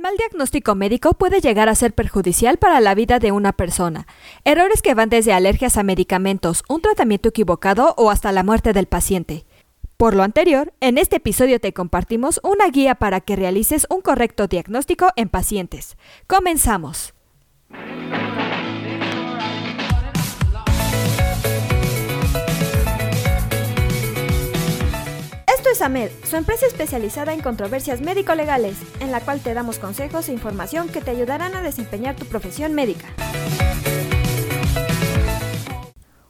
mal diagnóstico médico puede llegar a ser perjudicial para la vida de una persona. Errores que van desde alergias a medicamentos, un tratamiento equivocado o hasta la muerte del paciente. Por lo anterior, en este episodio te compartimos una guía para que realices un correcto diagnóstico en pacientes. Comenzamos. Esto es AMED, su empresa especializada en controversias médico-legales, en la cual te damos consejos e información que te ayudarán a desempeñar tu profesión médica.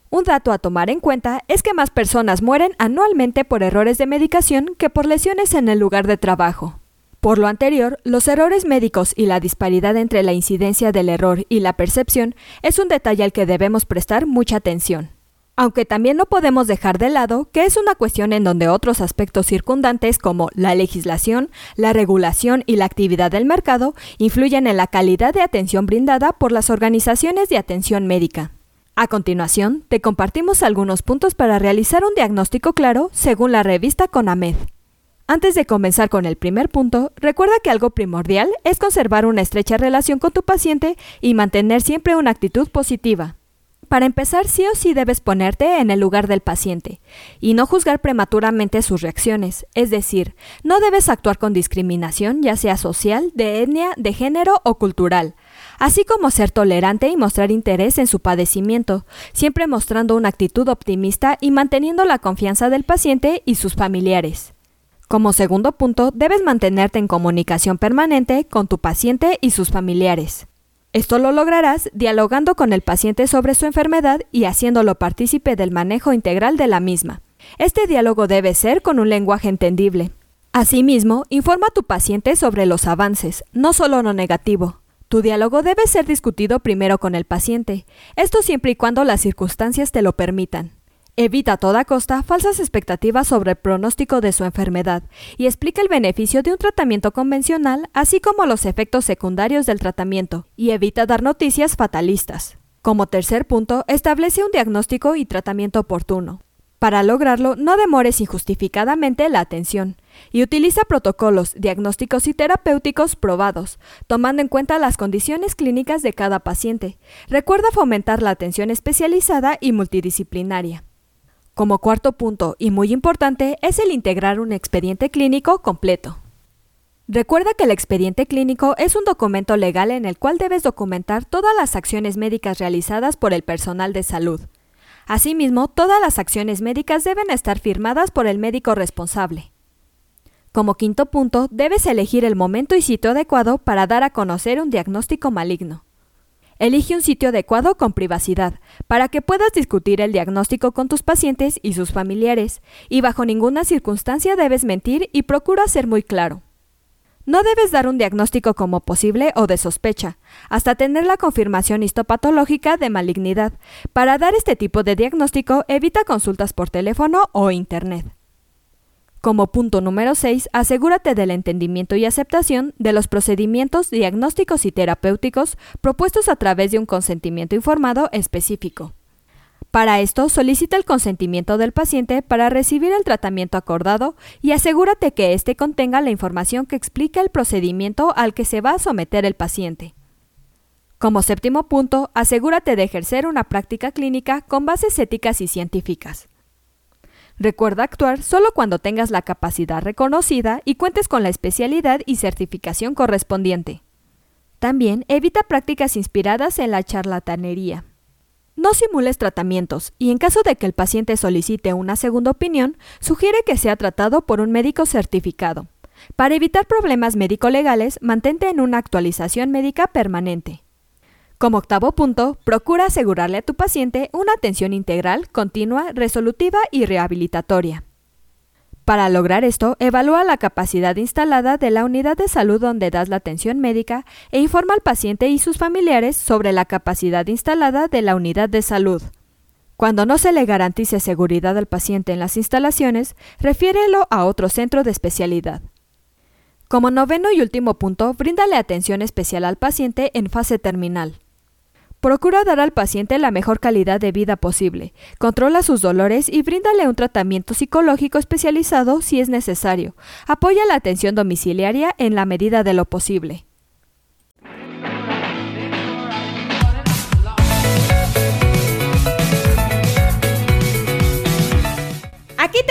Un dato a tomar en cuenta es que más personas mueren anualmente por errores de medicación que por lesiones en el lugar de trabajo. Por lo anterior, los errores médicos y la disparidad entre la incidencia del error y la percepción es un detalle al que debemos prestar mucha atención. Aunque también no podemos dejar de lado que es una cuestión en donde otros aspectos circundantes como la legislación, la regulación y la actividad del mercado influyen en la calidad de atención brindada por las organizaciones de atención médica. A continuación, te compartimos algunos puntos para realizar un diagnóstico claro según la revista CONAMED. Antes de comenzar con el primer punto, recuerda que algo primordial es conservar una estrecha relación con tu paciente y mantener siempre una actitud positiva. Para empezar, sí o sí debes ponerte en el lugar del paciente y no juzgar prematuramente sus reacciones, es decir, no debes actuar con discriminación, ya sea social, de etnia, de género o cultural, así como ser tolerante y mostrar interés en su padecimiento, siempre mostrando una actitud optimista y manteniendo la confianza del paciente y sus familiares. Como segundo punto, debes mantenerte en comunicación permanente con tu paciente y sus familiares. Esto lo lograrás dialogando con el paciente sobre su enfermedad y haciéndolo partícipe del manejo integral de la misma. Este diálogo debe ser con un lenguaje entendible. Asimismo, informa a tu paciente sobre los avances, no solo lo negativo. Tu diálogo debe ser discutido primero con el paciente, esto siempre y cuando las circunstancias te lo permitan. Evita a toda costa falsas expectativas sobre el pronóstico de su enfermedad y explica el beneficio de un tratamiento convencional, así como los efectos secundarios del tratamiento, y evita dar noticias fatalistas. Como tercer punto, establece un diagnóstico y tratamiento oportuno. Para lograrlo, no demores injustificadamente la atención y utiliza protocolos diagnósticos y terapéuticos probados, tomando en cuenta las condiciones clínicas de cada paciente. Recuerda fomentar la atención especializada y multidisciplinaria. Como cuarto punto, y muy importante, es el integrar un expediente clínico completo. Recuerda que el expediente clínico es un documento legal en el cual debes documentar todas las acciones médicas realizadas por el personal de salud, Asimismo, todas las acciones médicas deben estar firmadas por el médico responsable. Como quinto punto, debes elegir el momento y sitio adecuado para dar a conocer un diagnóstico maligno. Elige un sitio adecuado con privacidad, para que puedas discutir el diagnóstico con tus pacientes y sus familiares, y bajo ninguna circunstancia debes mentir y procura ser muy claro. No debes dar un diagnóstico como posible o de sospecha, hasta tener la confirmación histopatológica de malignidad. Para dar este tipo de diagnóstico, evita consultas por teléfono o Internet. Como punto número 6, asegúrate del entendimiento y aceptación de los procedimientos diagnósticos y terapéuticos propuestos a través de un consentimiento informado específico. Para esto, solicita el consentimiento del paciente para recibir el tratamiento acordado y asegúrate que éste contenga la información que explica el procedimiento al que se va a someter el paciente. Como séptimo punto, asegúrate de ejercer una práctica clínica con bases éticas y científicas. Recuerda actuar solo cuando tengas la capacidad reconocida y cuentes con la especialidad y certificación correspondiente. También evita prácticas inspiradas en la charlatanería. No simules tratamientos y en caso de que el paciente solicite una segunda opinión, sugiere que sea tratado por un médico certificado. Para evitar problemas médico-legales, mantente en una actualización médica permanente. Como octavo punto, procura asegurarle a tu paciente una atención integral, continua, resolutiva y rehabilitatoria. Para lograr esto, evalúa la capacidad instalada de la unidad de salud donde das la atención médica e informa al paciente y sus familiares sobre la capacidad instalada de la unidad de salud. Cuando no se le garantice seguridad al paciente en las instalaciones, refiérelo a otro centro de especialidad. Como noveno y último punto, bríndale atención especial al paciente en fase terminal. Procura dar al paciente la mejor calidad de vida posible, controla sus dolores y bríndale un tratamiento psicológico especializado si es necesario. Apoya la atención domiciliaria en la medida de lo posible.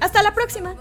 Hasta la próxima.